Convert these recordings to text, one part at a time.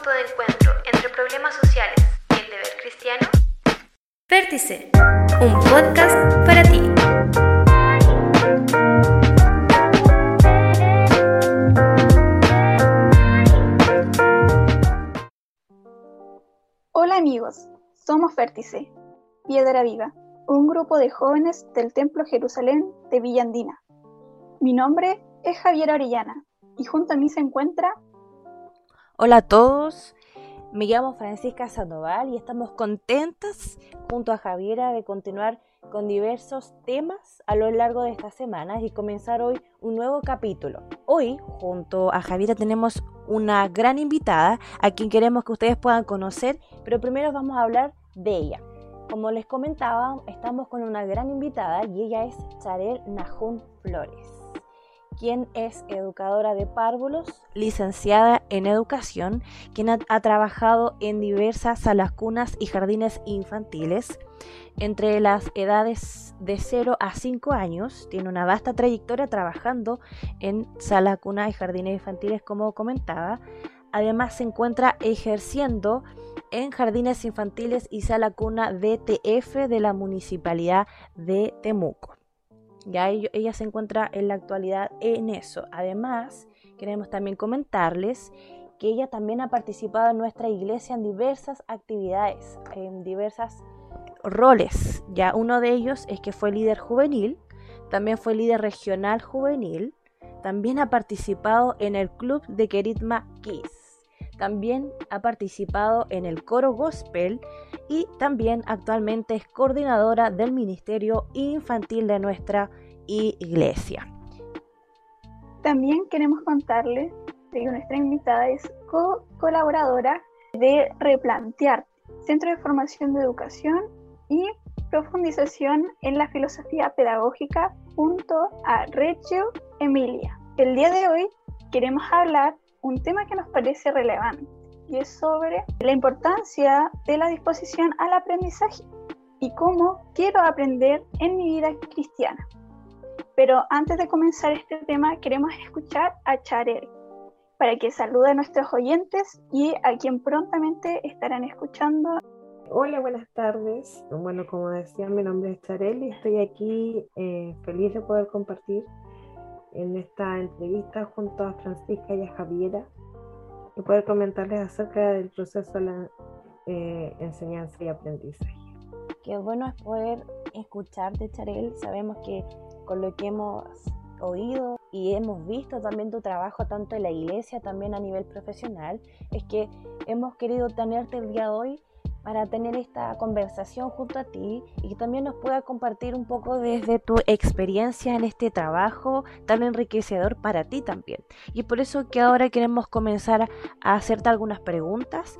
punto de encuentro entre problemas sociales y el deber cristiano? Vértice, un podcast para ti. Hola amigos, somos Vértice, Piedra Viva, un grupo de jóvenes del Templo Jerusalén de Villandina. Mi nombre es Javier Orellana y junto a mí se encuentra... Hola a todos, me llamo Francisca Sandoval y estamos contentas junto a Javiera de continuar con diversos temas a lo largo de estas semanas y comenzar hoy un nuevo capítulo. Hoy junto a Javiera tenemos una gran invitada a quien queremos que ustedes puedan conocer, pero primero vamos a hablar de ella. Como les comentaba, estamos con una gran invitada y ella es Charel Najun Flores quien es educadora de párvulos, licenciada en educación, quien ha, trabajado en diversas salas cunas y jardines infantiles. Entre las edades de 0 a 5 años, tiene una vasta trayectoria trabajando en salas cunas y jardines infantiles, como comentaba. Además, se encuentra ejerciendo en jardines infantiles y sala cuna DTF de la Municipalidad de Temuco. Ya ella se encuentra en la actualidad en eso. Además, queremos también comentarles que ella también ha participado en nuestra iglesia en diversas actividades, en diversos roles. Ya uno de ellos es que fue líder juvenil, también fue líder regional juvenil, también ha participado en el club de Keritma Kiss. También ha participado en el coro gospel y también actualmente es coordinadora del Ministerio Infantil de nuestra iglesia. También queremos contarles que nuestra invitada es co-colaboradora de Replantear, Centro de Formación de Educación y Profundización en la Filosofía Pedagógica junto a Reggio Emilia. El día de hoy queremos hablar un tema que nos parece relevante y es sobre la importancia de la disposición al aprendizaje y cómo quiero aprender en mi vida cristiana. Pero antes de comenzar este tema, queremos escuchar a Charel para que salude a nuestros oyentes y a quien prontamente estarán escuchando. Hola, buenas tardes. Bueno, como decía, mi nombre es Charel y estoy aquí eh, feliz de poder compartir en esta entrevista junto a Francisca y a Javiera y poder comentarles acerca del proceso de la eh, enseñanza y aprendizaje. Qué bueno es poder escucharte, Charel. Sabemos que con lo que hemos oído y hemos visto también tu trabajo tanto en la iglesia, también a nivel profesional, es que hemos querido tenerte el día de hoy para tener esta conversación junto a ti y que también nos pueda compartir un poco desde tu experiencia en este trabajo tan enriquecedor para ti también. Y por eso que ahora queremos comenzar a hacerte algunas preguntas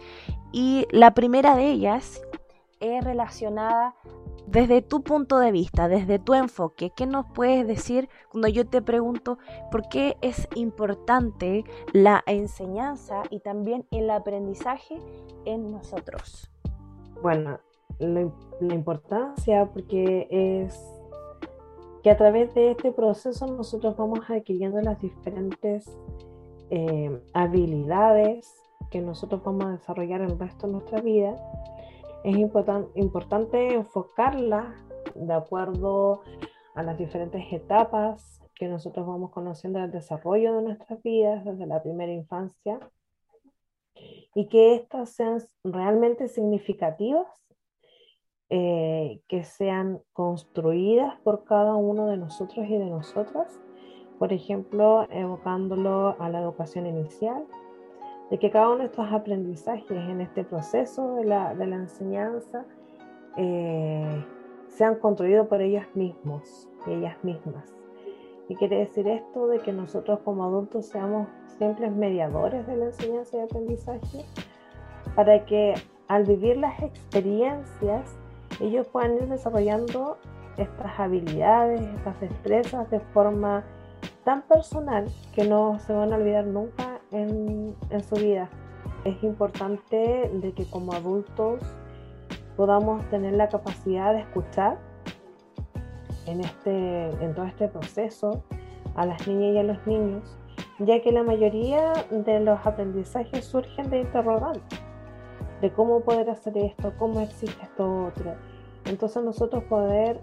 y la primera de ellas es relacionada desde tu punto de vista, desde tu enfoque. ¿Qué nos puedes decir cuando yo te pregunto por qué es importante la enseñanza y también el aprendizaje en nosotros? Bueno, la, importancia porque es que a través de este proceso nosotros vamos adquiriendo las diferentes eh, habilidades que nosotros vamos a desarrollar el resto de nuestra vida. Es importante enfocarla de acuerdo a las diferentes etapas que nosotros vamos conociendo el desarrollo de nuestras vidas desde la primera infancia y que estas sean realmente significativas, eh, que sean construidas por cada uno de nosotros y de nosotras, por ejemplo, evocándolo a la educación inicial, de que cada uno de estos aprendizajes en este proceso de la, de la enseñanza eh, sean construidos por ellos mismos y ellas mismas. ¿Qué quiere decir esto? De que nosotros como adultos seamos simples mediadores de la enseñanza y aprendizaje para que al vivir las experiencias ellos puedan ir desarrollando estas habilidades, estas destrezas de forma tan personal que no se van a olvidar nunca en, en su vida. Es importante de que como adultos podamos tener la capacidad de escuchar en, este, en todo este proceso a las niñas y a los niños ya que la mayoría de los aprendizajes surgen de interrogantes, de cómo poder hacer esto, cómo existe esto otro. Entonces nosotros poder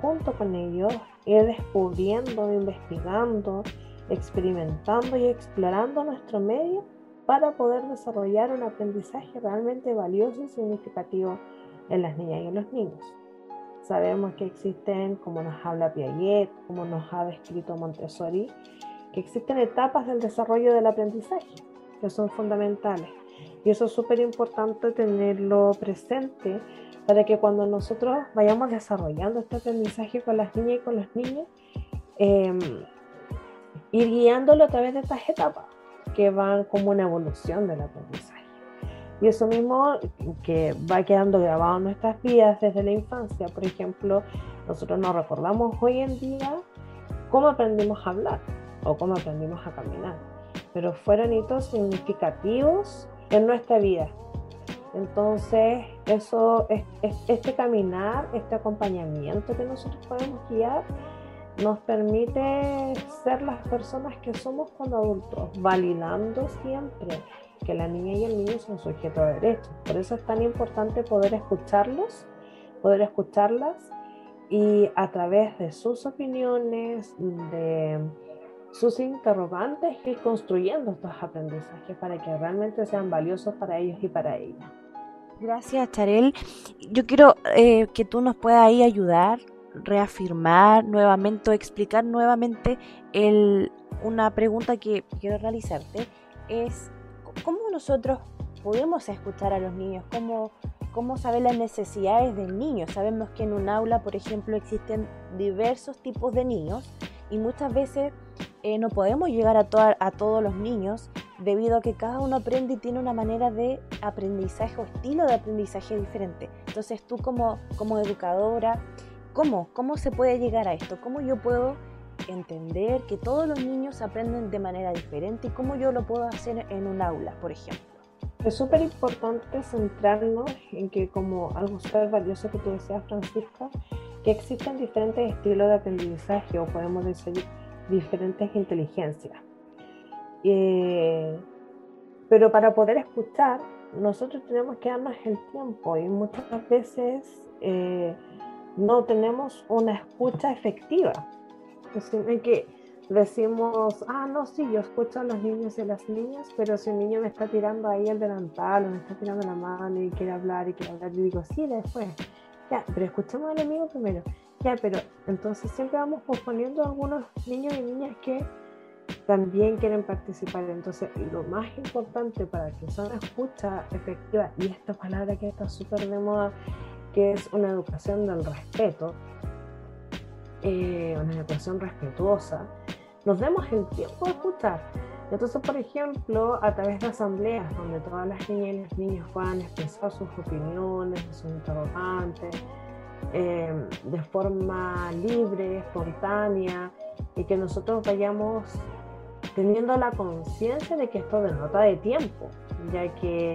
junto con ellos ir descubriendo, investigando, experimentando y explorando nuestro medio para poder desarrollar un aprendizaje realmente valioso y significativo en las niñas y en los niños. Sabemos que existen, como nos habla Piaget, como nos ha descrito Montessori, que existen etapas del desarrollo del aprendizaje que son fundamentales. Y eso es súper importante tenerlo presente para que cuando nosotros vayamos desarrollando este aprendizaje con las niñas y con los niños, em, ir guiándolo a través de estas etapas que van como una evolución del aprendizaje. Y eso mismo que va quedando grabado en nuestras vidas desde la infancia. Por ejemplo, nosotros nos recordamos hoy en día cómo aprendimos a hablar o cómo aprendimos a caminar, pero fueron hitos significativos en nuestra vida. Entonces, eso, este caminar, este acompañamiento que nosotros podemos guiar, nos permite ser las personas que somos cuando adultos, validando siempre que la niña y el niño son sujetos de derechos. Por eso es tan importante poder escucharlos, poder escucharlas y a través de sus opiniones, de sus interrogantes, ir construyendo estos aprendizajes para que realmente sean valiosos para ellos y para ellas. Gracias, Charel. Yo quiero eh, que tú nos puedas ahí ayudar, reafirmar nuevamente explicar nuevamente el, una pregunta que quiero realizarte. Es, ¿cómo nosotros podemos escuchar a los niños? ¿Cómo, cómo saber las necesidades del niño? Sabemos que en un aula, por ejemplo, existen diversos tipos de niños y muchas veces eh, no podemos llegar a, a todos los niños debido a que cada uno aprende y tiene una manera de aprendizaje o estilo de aprendizaje diferente. Entonces tú como, como educadora, ¿cómo? ¿Cómo se puede llegar a esto? ¿Cómo yo puedo entender que todos los niños aprenden de manera diferente y cómo yo lo puedo hacer en un aula, por ejemplo? Es súper importante centrarnos en que como algo súper valioso que tú decías, Francisca, que existen diferentes estilos de aprendizaje o podemos decir diferentes inteligencias. Eh, pero para poder escuchar, nosotros tenemos que darnos el tiempo y muchas veces eh, no tenemos una escucha efectiva. Que decimos, ah, no, sí, yo escucho a los niños y a las niñas, pero si un niño me está tirando ahí el delantal o me está tirando la mano y quiere hablar y quiere hablar, yo digo, sí, después. Ya, pero escuchemos al amigo primero. Ya, pero entonces siempre vamos posponiendo a algunos niños y niñas que también quieren participar. Entonces, lo más importante para que sea una escucha efectiva, y esta palabra que está súper de moda, que es una educación del respeto, eh, una educación respetuosa, nos demos el tiempo de escuchar. Entonces, por ejemplo, a través de asambleas donde todas las niñas y los niños puedan expresar sus opiniones, sus interrogantes, eh, de forma libre, espontánea, y que nosotros vayamos teniendo la conciencia de que esto denota de tiempo, ya que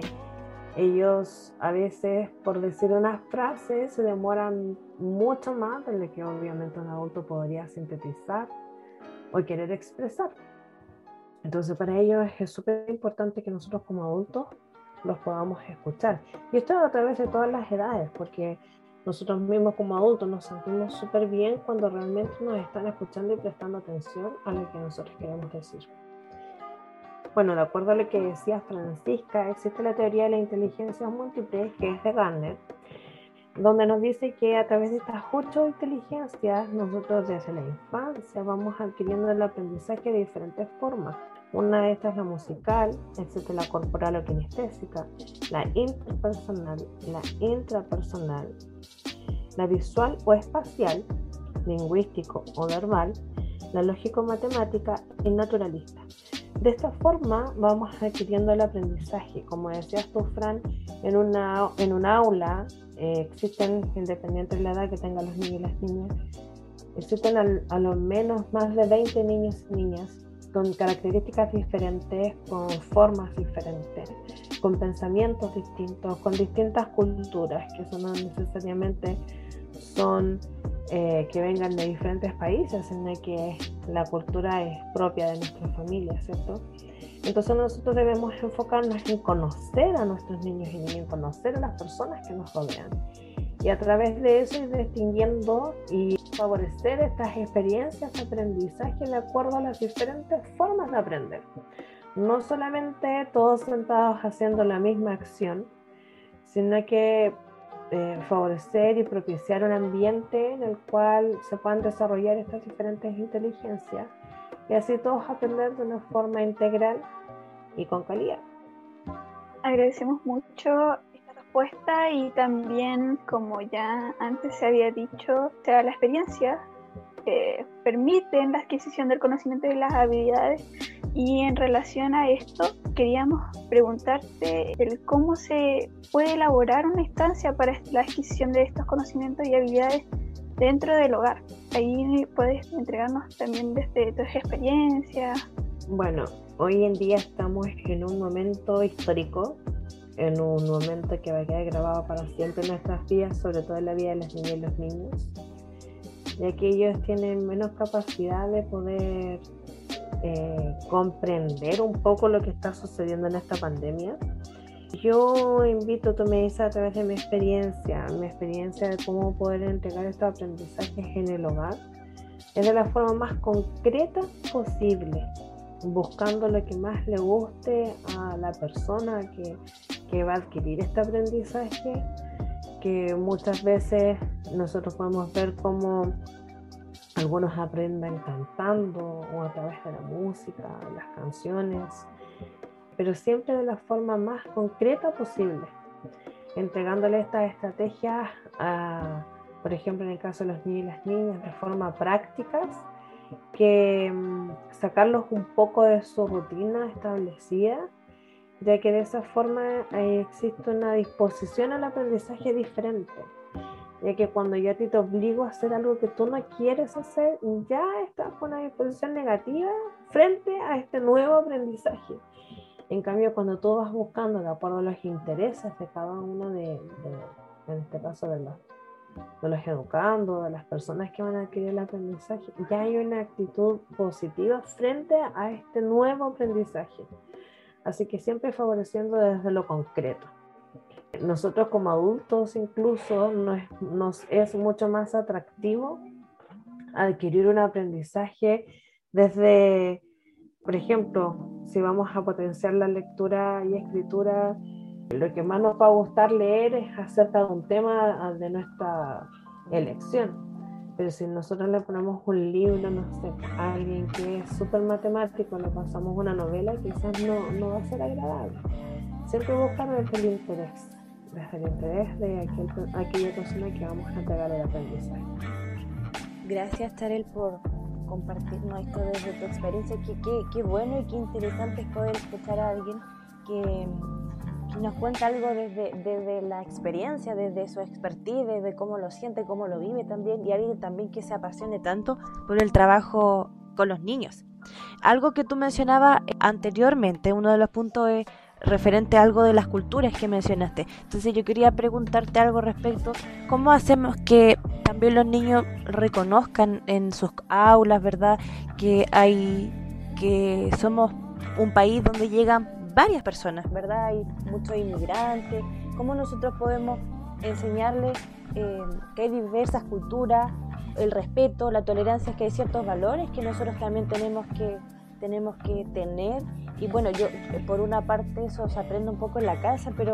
ellos a veces, por decir una frase, se demoran mucho más de lo que obviamente un adulto podría sintetizar o querer expresar. Entonces para ellos es súper importante que nosotros como adultos los podamos escuchar. Y esto a través de todas las edades, porque nosotros mismos como adultos nos sentimos súper bien cuando realmente nos están escuchando y prestando atención a lo que nosotros queremos decir. Bueno, de acuerdo a lo que decía Francisca, existe la teoría de la inteligencia múltiple, que es de Gardner, donde nos dice que a través de estas ocho inteligencias, nosotros desde la infancia vamos adquiriendo el aprendizaje de diferentes formas. Una de estas es la musical, existe la corporal o kinestésica, la interpersonal, la intrapersonal, la visual o espacial, lingüístico o verbal, la lógico-matemática y naturalista. De esta forma vamos adquiriendo el aprendizaje. Como decías tú, Fran, en, una, en un aula eh, existen, independiente de la edad que tengan los niños y las niñas, existen a lo menos más de 20 niños y niñas con características diferentes, con formas diferentes, con pensamientos distintos, con distintas culturas, que eso no necesariamente son eh, que vengan de diferentes países, sino que la cultura es propia de nuestra familia, ¿cierto? Entonces nosotros debemos enfocarnos en conocer a nuestros niños y niñas, conocer a las personas que nos rodean. Y a través de eso ir distinguiendo y favorecer estas experiencias de aprendizaje de acuerdo a las diferentes formas de aprender. No solamente todos sentados haciendo la misma acción, sino que eh, favorecer y propiciar un ambiente en el cual se puedan desarrollar estas diferentes inteligencias y así todos aprender de una forma integral y con calidad. Agradecemos mucho esta respuesta y también, como ya antes se había dicho, sea, la experiencia que permiten la adquisición del conocimiento y las habilidades. Y en relación a esto, queríamos preguntarte el cómo se puede elaborar una instancia para la adquisición de estos conocimientos y habilidades dentro del hogar. Ahí puedes entregarnos también desde tu experiencia. Bueno, hoy en día estamos en un momento histórico, en un momento que va a quedar grabado para siempre en nuestras vidas, sobre todo en la vida de las niñas y los niños, ya que ellos tienen menos capacidad de poder eh, comprender un poco lo que está sucediendo en esta pandemia. Yo invito, tú me a través de mi experiencia, mi experiencia de cómo poder entregar estos aprendizajes en el hogar, es de la forma más concreta posible, buscando lo que más le guste a la persona que, que va a adquirir este aprendizaje, que muchas veces nosotros podemos ver cómo algunos aprenden cantando o a través de la música, las canciones, pero siempre de la forma más concreta posible, entregándole estas estrategias, a, por ejemplo, en el caso de los niños y las niñas, de forma prácticas, que mm, sacarlos un poco de su rutina establecida, ya que de esa forma eh, existe una disposición al aprendizaje diferente ya que cuando yo te obligo a hacer algo que tú no quieres hacer, ya estás con una disposición negativa frente a este nuevo aprendizaje. En cambio, cuando tú vas buscando de acuerdo a los intereses de cada uno de, en este caso de los, de los educando, de las personas que van a adquirir el aprendizaje, ya hay una actitud positiva frente a este nuevo aprendizaje. Así que siempre favoreciendo desde lo concreto. Nosotros como adultos incluso nos, nos es mucho más atractivo adquirir un aprendizaje desde por ejemplo, si vamos a potenciar la lectura y escritura, lo que más nos va a gustar leer es acerca de un tema de nuestra elección. Pero si nosotros le ponemos un libro, no sé, a alguien que es súper matemático, le pasamos una novela, quizás no, no va a ser agradable. Siempre buscar desde el interés, desde interés de aquel, aquella persona que vamos a entregar el aprendizaje. Gracias, Tarel, por compartirnos esto desde tu experiencia. Qué, qué, bueno y qué interesante es poder escuchar a alguien que, nos cuenta algo desde, desde, la experiencia, desde su expertise, desde cómo lo siente, cómo lo vive también, y alguien también que se apasione tanto por el trabajo con los niños. Algo que tú mencionabas anteriormente, uno de los puntos es referente a algo de las culturas que mencionaste. Entonces yo quería preguntarte algo respecto, ¿cómo hacemos que también los niños reconozcan en sus aulas, verdad, que hay que somos un país donde llegan varias personas, verdad, hay muchos inmigrantes, cómo nosotros podemos enseñarles eh, que hay diversas culturas, el respeto, la tolerancia, que hay ciertos valores que nosotros también tenemos que tenemos que tener y bueno, yo por una parte eso se aprende un poco en la casa, pero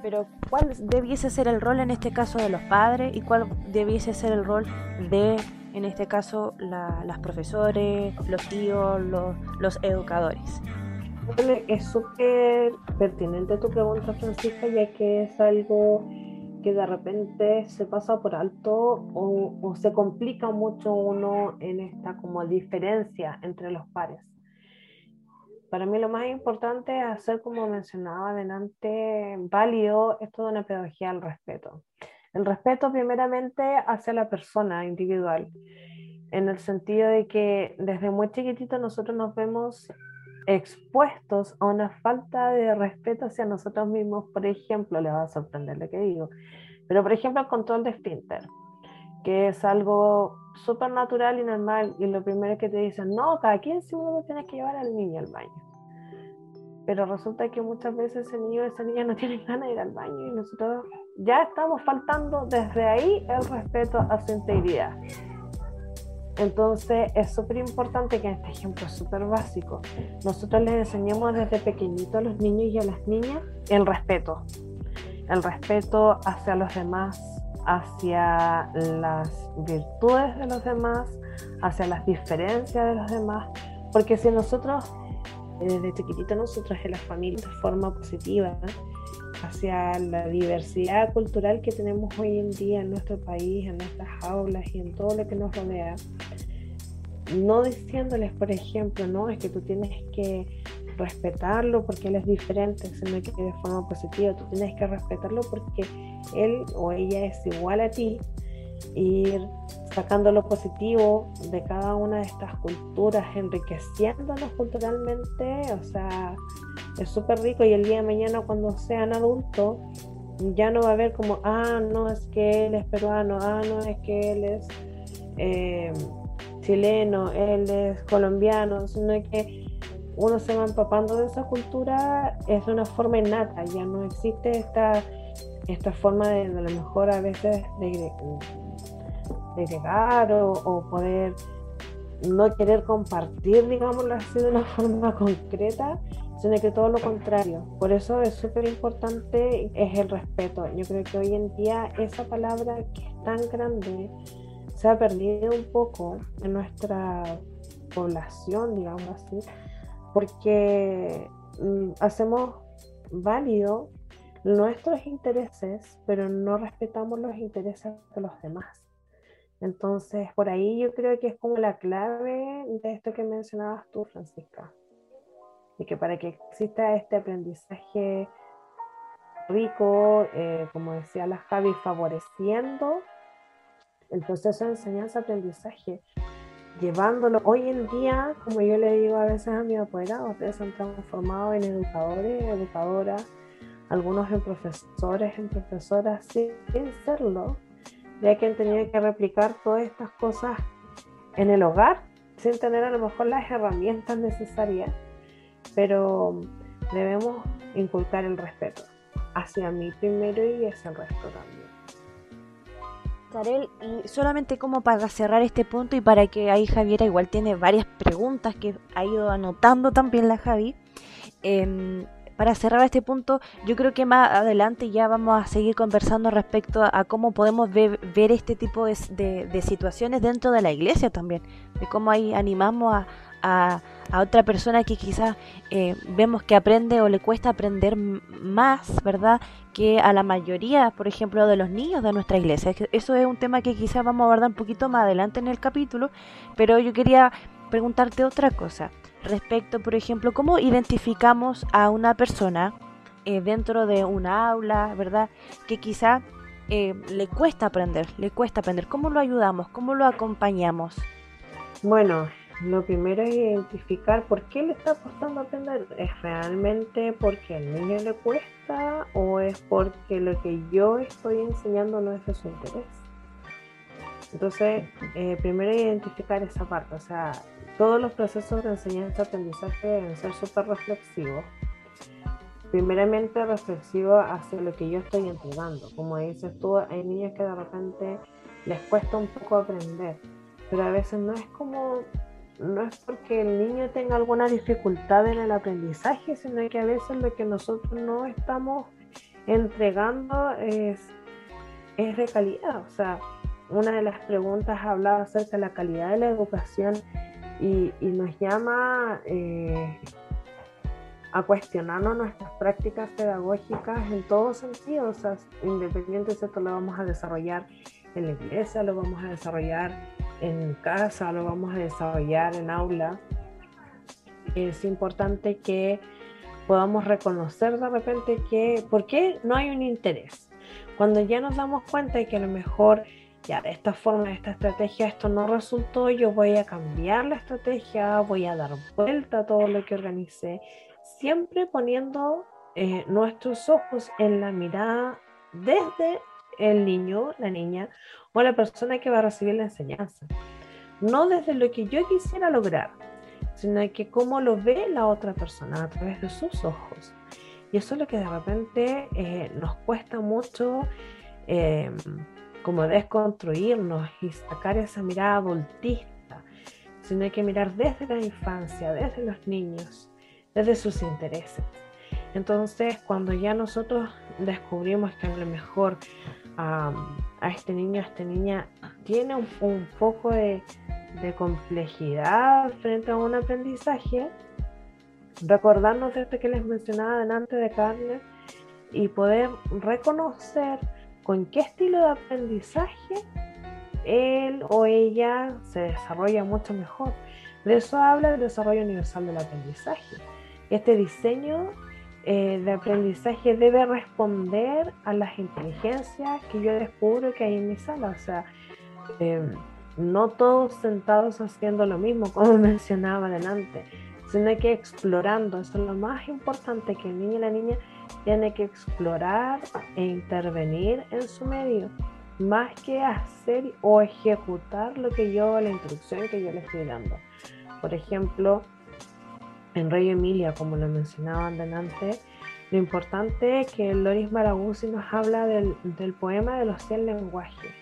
pero ¿cuál debiese ser el rol en este caso de los padres y cuál debiese ser el rol de, en este caso, las profesores, los tíos, los, los educadores? Es súper pertinente tu pregunta, Francisca, ya que es algo que de repente se pasa por alto o, o se complica mucho uno en esta como diferencia entre los pares. Para mí lo más importante es hacer, como mencionaba adelante, válido esto de una pedagogía al respeto. El respeto primeramente hacia la persona individual, en el sentido de que desde muy chiquitito nosotros nos vemos expuestos a una falta de respeto hacia nosotros mismos, por ejemplo, le va a sorprender lo que digo, pero por ejemplo el control de esfínter. Que es algo súper natural y normal, y lo primero que te dicen, no, cada 15 minutos tienes que llevar al niño al baño. Pero resulta que muchas veces ese niño o esa niña no tienen ganas de ir al baño y nosotros ya estamos faltando desde ahí el respeto a su integridad. Entonces es súper importante que en este ejemplo es súper básico, nosotros les enseñemos desde pequeñito a los niños y a las niñas el respeto, el respeto hacia los demás, hacia las virtudes de los demás, hacia las diferencias de los demás, porque si nosotros desde chiquitito nosotros en la familia de forma positiva hacia la diversidad cultural que tenemos hoy en día en nuestro país, en nuestras aulas y en todo lo que nos rodea. No diciéndoles, por ejemplo, no, es que tú tienes que respetarlo porque él es diferente, sino que de forma positiva tú tienes que respetarlo porque él o ella es igual a ti. Ir sacando lo positivo de cada una de estas culturas, enriqueciéndonos culturalmente, o sea, es súper rico y el día de mañana cuando sean adultos ya no va a haber como, ah, no es que él es peruano, ah, no es que él es eh, chileno, él es colombiano, sino que uno se va empapando de esa cultura, es de una forma innata, ya no existe esta, esta forma de, a lo mejor a veces de, de llegar o, o poder no querer compartir, digámoslo así, de una forma concreta, sino que todo lo contrario. Por eso es súper importante es el respeto. Yo creo que hoy en día esa palabra que es tan grande se ha perdido un poco en nuestra población, digamos así, porque mm, hacemos válido nuestros intereses, pero no respetamos los intereses de los demás. Entonces, por ahí yo creo que es como la clave de esto que mencionabas tú, Francisca y que para que exista este aprendizaje rico, eh, como decía la Javi, favoreciendo el proceso de enseñanza-aprendizaje, llevándolo hoy en día, como yo le digo a veces a mis apoderados, ustedes se han transformado en educadores, educadoras, algunos en profesores, en profesoras, sin serlo, ya que han tenido que replicar todas estas cosas en el hogar, sin tener a lo mejor las herramientas necesarias pero debemos inculcar el respeto hacia mí primero y hacia el resto también. Karel, y solamente como para cerrar este punto y para que ahí Javiera igual tiene varias preguntas que ha ido anotando también la Javi. Em, para cerrar este punto, yo creo que más adelante ya vamos a seguir conversando respecto a, cómo podemos ver, este tipo de, situaciones dentro de la iglesia también, de cómo ahí animamos a, a, otra persona que quizás eh, vemos que aprende o le cuesta aprender más, ¿verdad? Que a la mayoría, por ejemplo, de los niños de nuestra iglesia. Eso es un tema que quizás vamos a abordar un poquito más adelante en el capítulo, pero yo quería preguntarte otra cosa respecto, por ejemplo, cómo identificamos a una persona eh, dentro de una aula, ¿verdad? Que quizá eh, le cuesta aprender, le cuesta aprender. ¿Cómo lo ayudamos? ¿Cómo lo acompañamos? Bueno, lo primero es identificar por qué le está costando aprender. ¿Es realmente porque al niño le cuesta o es porque lo que yo estoy enseñando no es de su interés? Entonces, eh, primero identificar esa parte. O sea, todos los procesos de enseñanza-aprendizaje deben ser súper reflexivos. Primeramente reflexivo hacia lo que yo estoy entregando. Como dices tú, hay niños que de repente les cuesta un poco aprender, pero a veces no es como no es porque el niño tenga alguna dificultad en el aprendizaje, sino que a veces lo que nosotros no estamos entregando es, es de calidad. O sea, una de las preguntas hablaba acerca de la calidad de la educación y, nos llama eh, a cuestionarnos nuestras prácticas pedagógicas en todos sentidos. O sea, independiente de esto lo vamos a desarrollar en la iglesia, lo vamos a desarrollar en casa, lo vamos a desarrollar en aula. Es importante que podamos reconocer de repente que, ¿por qué no hay un interés? Cuando ya nos damos cuenta de que a lo mejor ya de esta forma, de esta estrategia, esto no resultó, yo voy a cambiar la estrategia, voy a dar vuelta a todo lo que organicé, siempre poniendo eh, nuestros ojos en la mirada desde el niño, la niña o la persona que va a recibir la enseñanza. No desde lo que yo quisiera lograr, sino que cómo lo ve la otra persona a través de sus ojos. Y eso es lo que de repente eh, nos cuesta mucho eh, como desconstruirnos y sacar esa mirada adultista, sino hay que mirar desde la infancia, desde los niños, desde sus intereses. Entonces, cuando ya nosotros descubrimos que a lo mejor a este niño, a esta niña tiene un, poco de, complejidad frente a un aprendizaje, recordarnos esto que les mencionaba delante de Carmen y poder reconocer con qué estilo de aprendizaje él o ella se desarrolla mucho mejor. De eso habla el desarrollo universal del aprendizaje. Este diseño eh, de aprendizaje debe responder a las inteligencias que yo descubro que hay en mi sala. O sea, em, no todos sentados haciendo lo mismo, como mencionaba adelante, sino que explorando. Eso es lo más importante, que el niño y la niña tiene que explorar e intervenir en su medio, más que hacer o ejecutar lo que yo, la instrucción que yo le estoy dando. Por ejemplo, en Rey Emilia, como lo mencionaban delante, lo importante es que Loris Maraguzzi nos habla del, del poema de los 100 lenguajes.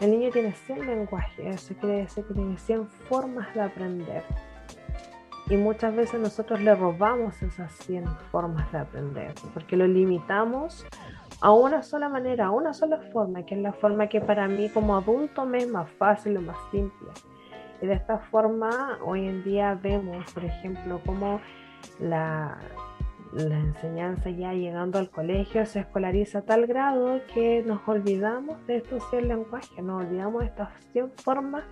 El niño tiene 100 lenguajes, eso quiere decir que tiene 100 formas de aprender. Y muchas veces nosotros le robamos esas 100 formas de aprender, porque lo limitamos a una sola manera, a una sola forma, que es la forma que para mí como adulto me es más fácil o más simple. Y de esta forma hoy en día vemos, por ejemplo, cómo la, la enseñanza ya llegando al colegio se escolariza a tal grado que nos olvidamos de estos 100 lenguajes, nos olvidamos de estas 100 formas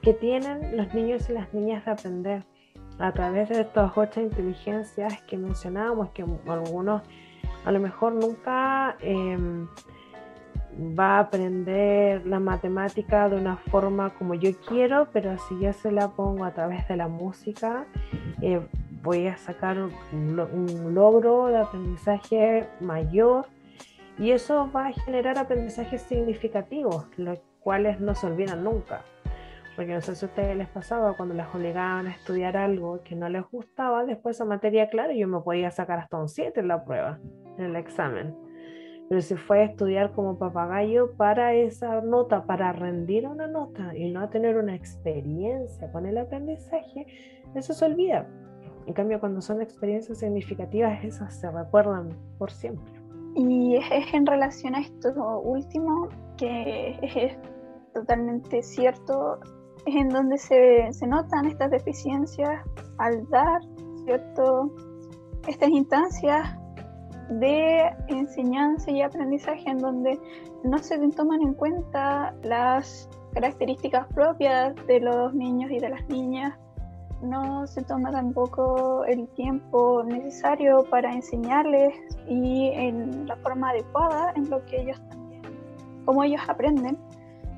que tienen los niños y las niñas de aprender. A través de estas ocho inteligencias que mencionábamos, que algunos a lo mejor nunca em, va a aprender la matemática de una forma como yo quiero, pero si yo se la pongo a través de la música, eh, voy a sacar un, logro de aprendizaje mayor y eso va a generar aprendizajes significativos, los cuales no se olvidan nunca. Porque no sé si a ustedes les pasaba cuando las obligaban a estudiar algo que no les gustaba, después esa materia, claro, yo me podía sacar hasta un 7 en la prueba, en el examen. Pero si fue a estudiar como papagayo para esa nota, para rendir una nota y no tener una experiencia con el aprendizaje, eso se olvida. En cambio, cuando son experiencias significativas, esas se recuerdan por siempre. Y es en relación a esto último que es totalmente cierto es en donde se, se notan estas deficiencias al dar ¿cierto? estas instancias de enseñanza y aprendizaje en donde no se toman en cuenta las características propias de los niños y de las niñas, no se toma tampoco el tiempo necesario para enseñarles y en la forma adecuada en lo que ellos también, como ellos aprenden.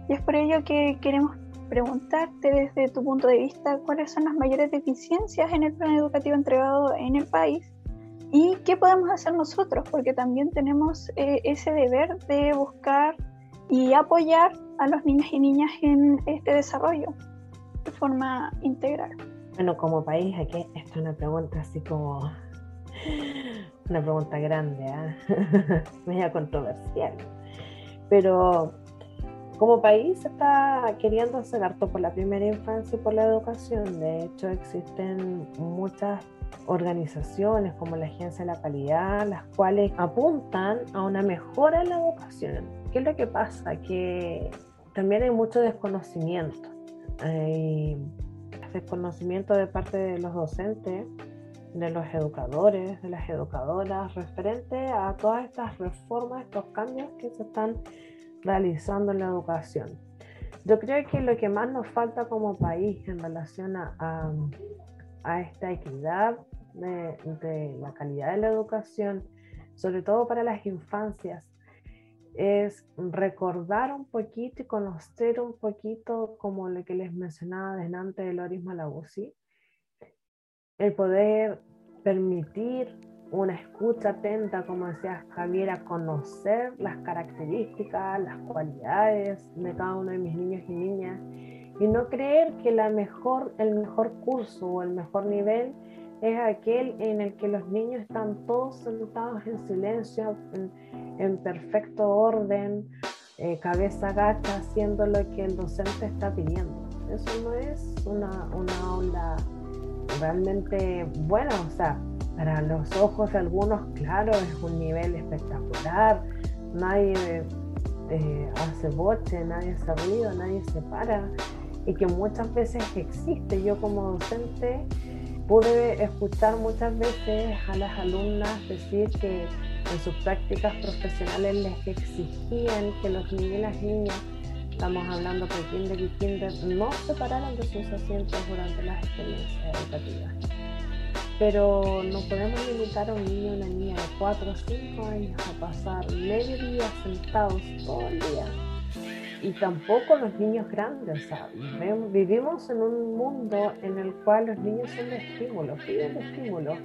Y es por ello que queremos preguntarte desde tu punto de vista cuáles son las mayores deficiencias en el plan educativo entregado en el país y qué podemos hacer nosotros, porque también tenemos eh, ese deber de buscar y apoyar a los niños y niñas en este desarrollo de forma integral. Bueno, como país, aquí esta es una pregunta así como una pregunta grande, ¿eh? media controversial. Pero como país se está queriendo hacer harto por la primera infancia y por la educación. De hecho, existen muchas organizaciones como la Agencia de la Calidad, las cuales apuntan a una mejora en la educación. ¿Qué es lo que pasa? Que también hay mucho desconocimiento. Hay desconocimiento de parte de los docentes, de los educadores, de las educadoras, referente a todas estas reformas, estos cambios que se están realizando en la educación. Yo creo que lo que más nos falta como país en relación a, a, esta equidad de, de, la calidad de la educación, sobre todo para las infancias, es recordar un poquito y conocer un poquito, como lo que les mencionaba delante de Loris Malaguzzi, el poder permitir una escucha atenta, como decía Javier, conocer las características, las cualidades de cada uno de mis niños y niñas y no creer que la mejor, el mejor curso o el mejor nivel es aquel en el que los niños están todos sentados en silencio, en, perfecto orden, eh, cabeza gacha, haciendo lo que el docente está pidiendo. Eso no es una, una aula realmente buena, o sea, para los ojos de algunos, claro, es un nivel espectacular, nadie eh, hace boche, nadie se ruido, nadie se para, y que muchas veces existe. Yo como docente pude escuchar muchas veces a las alumnas decir que en sus prácticas profesionales les exigían que los niños y las niñas, estamos hablando de kinder y kinder, no se pararan de sus asientos durante las experiencias educativas. Pero no podemos limitar a un niño o una niña de 4 o 5 años a pasar medio día sentados todo el día y tampoco los niños grandes. vivimos en un mundo en el cual los niños son de estímulo, piden de estímulo.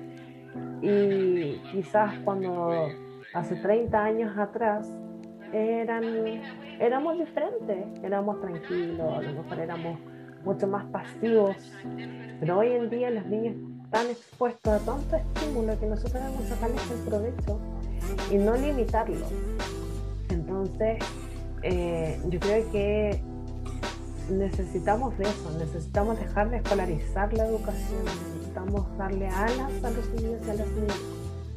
Y quizás cuando hace 30 años atrás eran, éramos diferentes, éramos tranquilos, a lo mejor éramos mucho más pasivos, pero hoy en día los niños están expuestos a tanto estímulo que nosotros debemos sacarles el provecho y no limitarlo. Entonces, eh, yo creo que necesitamos de eso, necesitamos dejar de escolarizar la educación, necesitamos darle alas a los niños y a las niñas,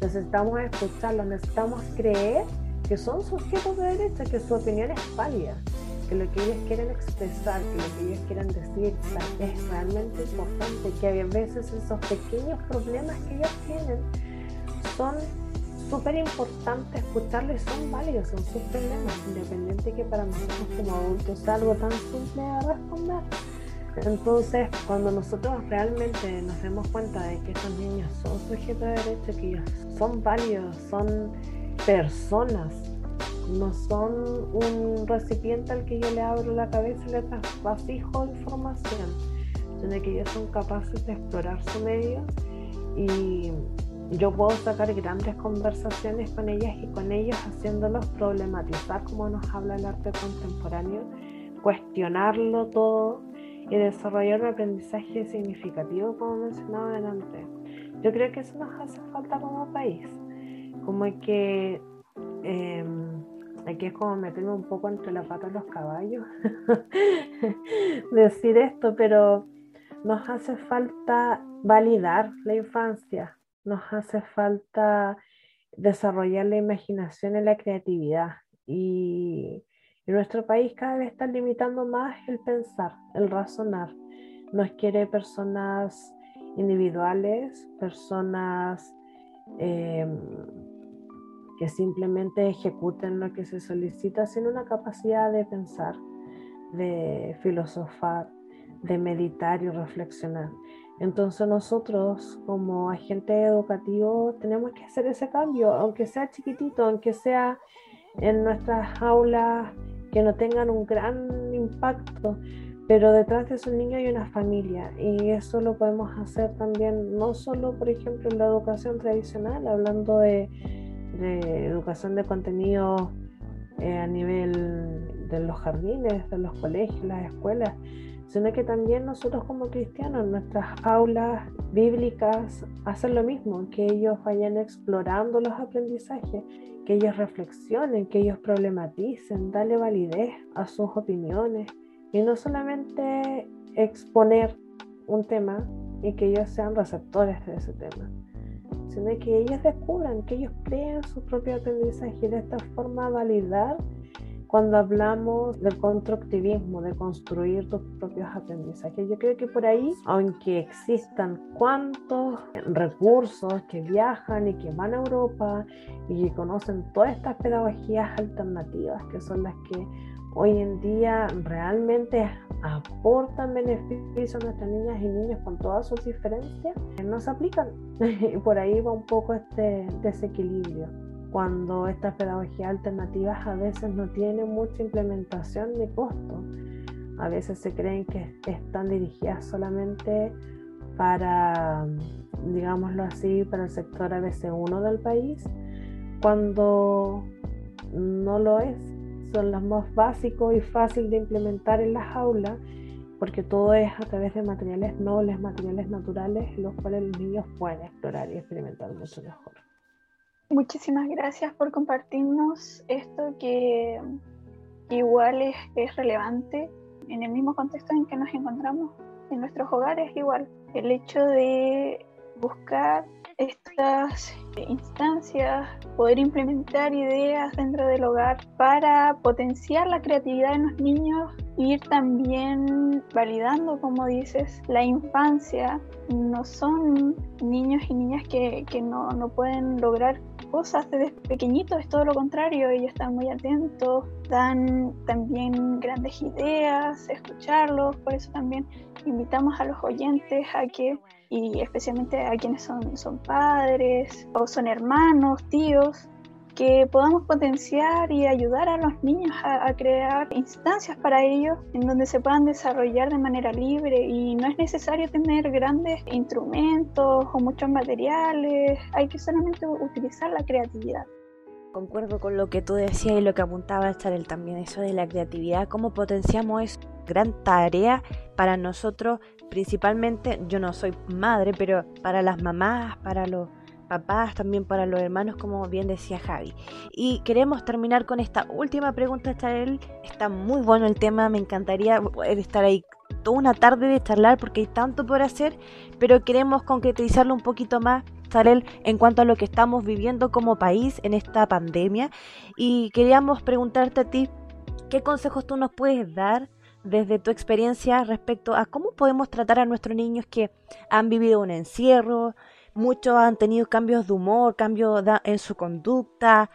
necesitamos escucharlos, necesitamos creer que son sujetos de derecho, que su opinión es válida, que lo que ellos quieren expresar, que lo que ellos quieren decir es realmente importante, que a veces esos pequeños problemas que ellos tienen son súper importante escucharles, son válidos, son sus problemas, independiente que para nosotros como adultos sea algo tan simple de responder. Entonces, cuando nosotros realmente nos damos cuenta de que esos niños son sujetos de derecho, que ellos son válidos, son personas, no son un recipiente al que yo le abro la cabeza y le trasvasijo información, sino que ellos son capaces de explorar su medio y yo puedo sacar grandes conversaciones con ellas y con ellos haciéndolos problematizar como nos habla el arte contemporáneo, cuestionarlo todo y desarrollar un aprendizaje significativo como mencionaba adelante. Yo creo que eso nos hace falta como país, como que em, aquí es como meterme un poco entre la pata de los caballos decir esto, pero nos hace falta validar la infancia, nos hace falta desarrollar la imaginación y la creatividad. Y nuestro país cada vez está limitando más el pensar, el razonar. Nos quiere personas individuales, personas em, que simplemente ejecuten lo que se solicita sin una capacidad de pensar, de filosofar, de meditar y reflexionar. Entonces nosotros como agentes educativos tenemos que hacer ese cambio, aunque sea chiquitito, aunque sea en nuestras aulas que no tengan un gran impacto, pero detrás de esos niños hay una familia y eso lo podemos hacer también, no solo por ejemplo en la educación tradicional, hablando de, educación de contenido eh, a nivel de los jardines, de los colegios, las escuelas, sino que también nosotros como cristianos, nuestras aulas bíblicas, hacen lo mismo, que ellos vayan explorando los aprendizajes, que ellos reflexionen, que ellos problematicen, darle validez a sus opiniones y no solamente exponer un tema y que ellos sean receptores de ese tema, sino que ellos descubran, que ellos creen su propio aprendizaje y de esta forma validar cuando hablamos del constructivismo, de construir tus propios aprendizajes. Yo creo que por ahí, aunque existan cuantos recursos que viajan y que van a Europa y que conocen todas estas pedagogías alternativas que son las que hoy en día realmente aportan beneficios a nuestras niñas y niños con todas sus diferencias, no se aplican. y por ahí va un poco este desequilibrio cuando estas pedagogías alternativas a veces no tienen mucha implementación ni costo. A veces se creen que están dirigidas solamente para digámoslo así, para el sector ABC1 del país, cuando no lo es. Son los más básicos y fácil de implementar en las aulas, porque todo es a través de materiales nobles, materiales naturales, los cuales los niños pueden explorar y experimentar mucho mejor. Muchísimas gracias por compartirnos esto que, igual es, es relevante en el mismo contexto en que nos encontramos en nuestros hogares igual. El hecho de buscar estas instancias, poder implementar ideas dentro del hogar para potenciar la creatividad de los niños, ir también validando, como dices, la infancia. No son niños y niñas que, que no, no pueden lograr cosas desde pequeñitos, es todo lo contrario, ellos están muy atentos, dan también grandes ideas, escucharlos, por eso también invitamos a los oyentes a que, y especialmente a quienes son, son padres o son hermanos, tíos, que podamos potenciar y ayudar a los niños a, crear instancias para ellos en donde se puedan desarrollar de manera libre y no es necesario tener grandes instrumentos o muchos materiales, hay que solamente utilizar la creatividad. Concuerdo con lo que tú decías y lo que apuntaba Charel también, eso de la creatividad, cómo potenciamos es gran tarea para nosotros, principalmente, yo no soy madre, pero para las mamás, para los papás, también para los hermanos, como bien decía Javi. Y queremos terminar con esta última pregunta, Charel. Está muy bueno el tema, me encantaría estar ahí toda una tarde de charlar porque hay tanto por hacer, pero queremos concretizarlo un poquito más. En cuanto a lo que estamos viviendo como país en esta pandemia y queríamos preguntarte a ti, ¿qué consejos tú nos puedes dar desde tu experiencia respecto a cómo podemos tratar a nuestros niños que han vivido un encierro, Muchos han tenido cambios de humor, cambios en su conducta,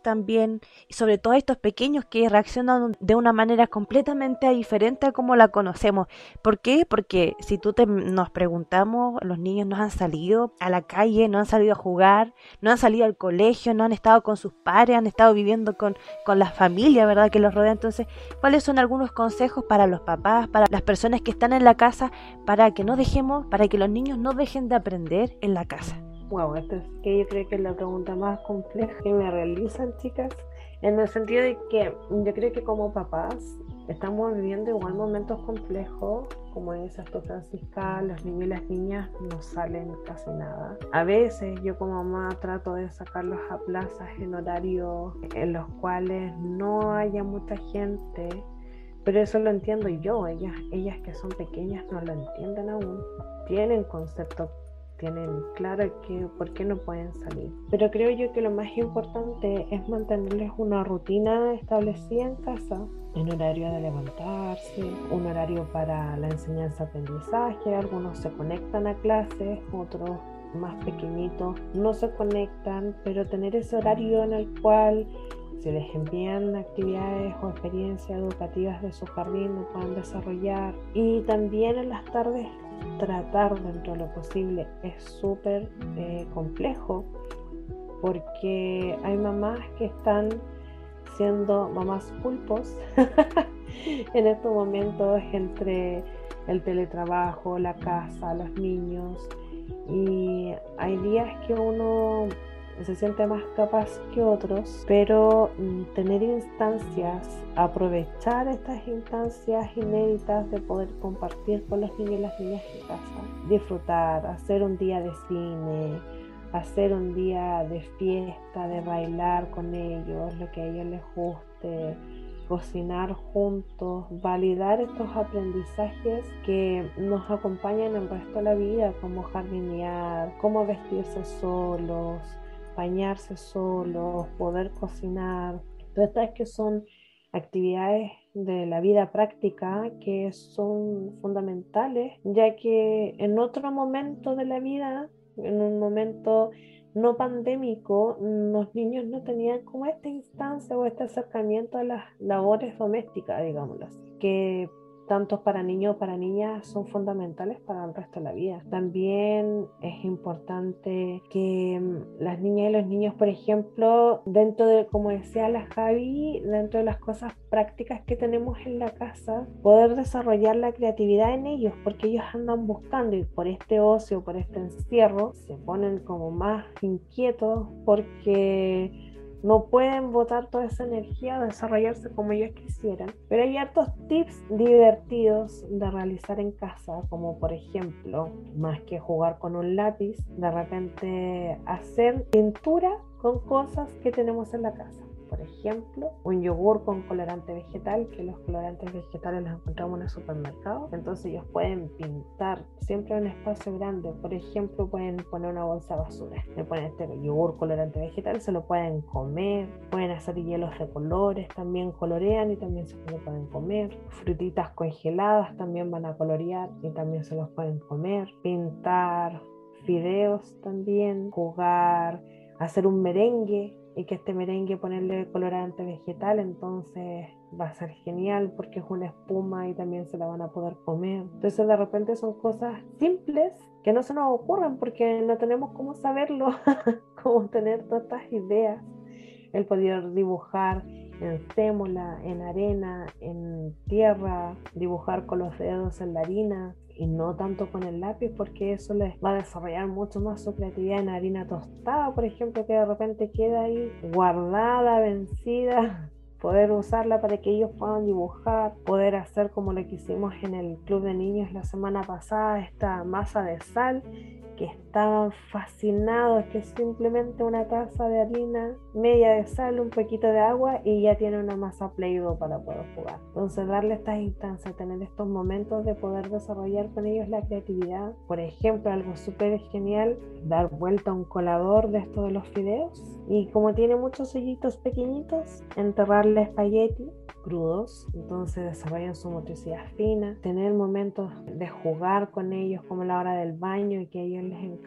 también, y sobre todo estos pequeños que reaccionan de una manera completamente diferente a como la conocemos. ¿Por qué? Porque si tú te, nos preguntamos, los niños no han salido a la calle, no han salido a jugar, no han salido al colegio, no han estado con sus padres, han estado viviendo con, con la familia, ¿verdad? Que los rodea. Entonces, ¿cuáles son algunos consejos para los papás, para las personas que están en la casa, para que no dejemos, para que los niños no dejen de aprender en la casa? Wow, esta es que yo creo que es la pregunta más compleja que me realizan, chicas, en el sentido de que yo creo que como papás estamos viviendo igual momentos complejos, como es esto Francisca, los niños y las niñas no salen casi nada. A veces yo como mamá trato de sacarlos a plazas en horarios en los cuales no haya mucha gente, pero eso lo entiendo yo, ellas, ellas que son pequeñas no lo entienden aún, tienen conceptos tienen claro que por qué no pueden salir. Pero creo yo que lo más importante es mantenerles una rutina establecida en casa, en horario de levantarse, un horario para la enseñanza-aprendizaje, algunos se conectan a clases, otros más pequeñitos no se conectan, pero tener ese horario en el cual se les envían actividades o experiencias educativas de su jardín lo puedan desarrollar y también en las tardes tratar dentro de lo posible es súper eh, complejo porque hay mamás que están siendo mamás pulpos en estos momentos entre el teletrabajo, la casa, los niños y hay días que uno se siente más capaz que otros, pero mm, tener instancias, aprovechar estas instancias inéditas de poder compartir con los niños y las niñas en casa, disfrutar, hacer un día de cine, hacer un día de fiesta, de bailar con ellos, lo que a ellos les guste, cocinar juntos, validar estos aprendizajes que nos acompañan el resto de la vida, como jardinear, cómo vestirse solos, bañarse solo, poder cocinar, todas estas que son actividades de la vida práctica que son fundamentales, ya que en otro momento de la vida, en un momento no pandémico, los niños no tenían como esta instancia o este acercamiento a las labores domésticas, digámoslo que tanto para niños o para niñas, son fundamentales para el resto de la vida. También es importante que mm, las niñas y los niños, por ejemplo, dentro de, como decía la Javi, dentro de las cosas prácticas que tenemos en la casa, poder desarrollar la creatividad en ellos, porque ellos andan buscando y por este ocio, por este encierro, se ponen como más inquietos porque no pueden botar toda esa energía a desarrollarse como ellos quisieran. Pero hay hartos tips divertidos de realizar en casa, como por ejemplo, más que jugar con un lápiz, de repente hacer pintura con cosas que tenemos en la casa por ejemplo, un yogur con colorante vegetal, que los colorantes vegetales los encontramos en el supermercado. Entonces ellos pueden pintar siempre un espacio grande. Por ejemplo, pueden poner una bolsa de basura. Le ponen este yogur colorante vegetal, se lo pueden comer. Pueden hacer hielos de colores, también colorean y también se lo pueden comer. Frutitas congeladas también van a colorear y también se los pueden comer. Pintar fideos también, jugar, hacer un merengue y que este merengue ponerle colorante vegetal, entonces va a ser genial porque es una espuma y también se la van a poder comer. Entonces de repente son cosas simples que no se nos ocurren porque no tenemos cómo saberlo, cómo tener todas estas ideas. El poder dibujar en sémola, en arena, en tierra, dibujar con los dedos en la harina, y no tanto con el lápiz porque eso les va a desarrollar mucho más su creatividad en harina tostada, por ejemplo, que de repente queda ahí guardada, vencida, poder usarla para que ellos puedan dibujar, poder hacer como lo que hicimos en el club de niños la semana pasada, esta masa de sal que estaban fascinados, que es simplemente una taza de harina, media de sal, un poquito de agua y ya tiene una masa play para poder jugar. Entonces darle estas instancias, tener estos momentos de poder desarrollar con ellos la creatividad. Por ejemplo, algo súper genial, dar vuelta a un colador de estos de los fideos y como tiene muchos sellitos pequeñitos, enterrarle espagueti crudos, entonces desarrollan su motricidad fina, tener momentos de jugar con ellos como la hora del baño y que a ellos les encanta,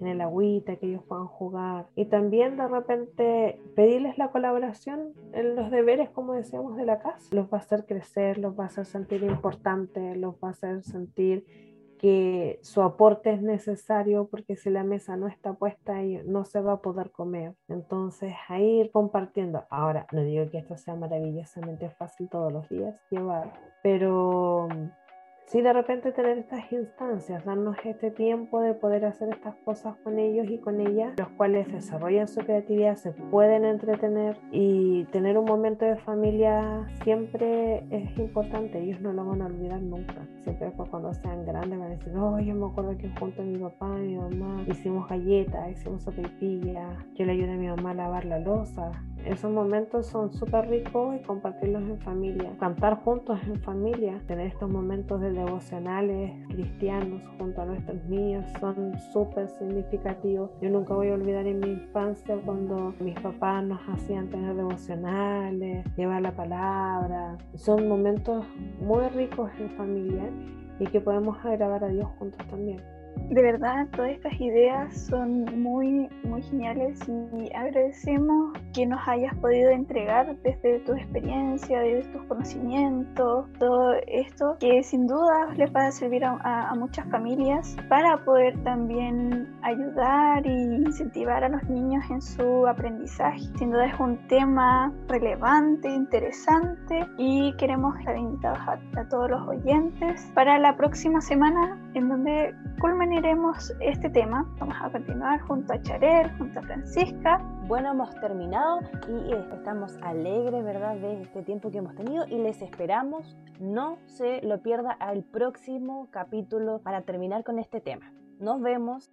en el agüita que ellos puedan jugar y también de repente pedirles la colaboración en los deberes como decíamos de la casa, los va a hacer crecer, los va a hacer sentir importantes, los va a hacer sentir que su aporte es necesario porque si la mesa no está puesta no se va a poder comer. Entonces, a ir compartiendo. Ahora, no digo que esto sea maravillosamente fácil todos los días llevar, pero sí de repente tener estas instancias, darnos este tiempo de poder hacer estas cosas con ellos y con ellas, los cuales desarrollan su creatividad, se pueden entretener y tener un momento de familia siempre es importante, ellos no lo van a olvidar nunca. Siempre cuando sean grandes van a decir, oh, yo me acuerdo que junto a mi papá y mi mamá hicimos galletas, hicimos sopaipilla, yo le ayudé a mi mamá a lavar la losa, esos momentos son súper ricos y compartirlos en familia, cantar juntos en familia, tener estos momentos de devocionales cristianos junto a nuestros niños son súper significativos. Yo nunca voy a olvidar en mi infancia cuando mis papás nos hacían tener devocionales, llevar la palabra. Son momentos muy ricos en familia y que podemos agravar a Dios juntos también de verdad todas estas ideas son muy, muy geniales y agradecemos que nos hayas podido entregar desde tu experiencia, desde tus conocimientos, todo esto que sin duda les va a servir a, muchas familias para poder también ayudar y incentivar a los niños en su aprendizaje. Sin duda es un tema relevante, interesante y queremos estar invitados a, a todos los oyentes para la próxima semana en donde culminaremos este tema. Vamos a continuar junto a Charel, junto a Francisca. Bueno, hemos terminado y eh, estamos alegres, ¿verdad?, de este tiempo que hemos tenido y les esperamos. No se lo pierda al próximo capítulo para terminar con este tema. Nos vemos.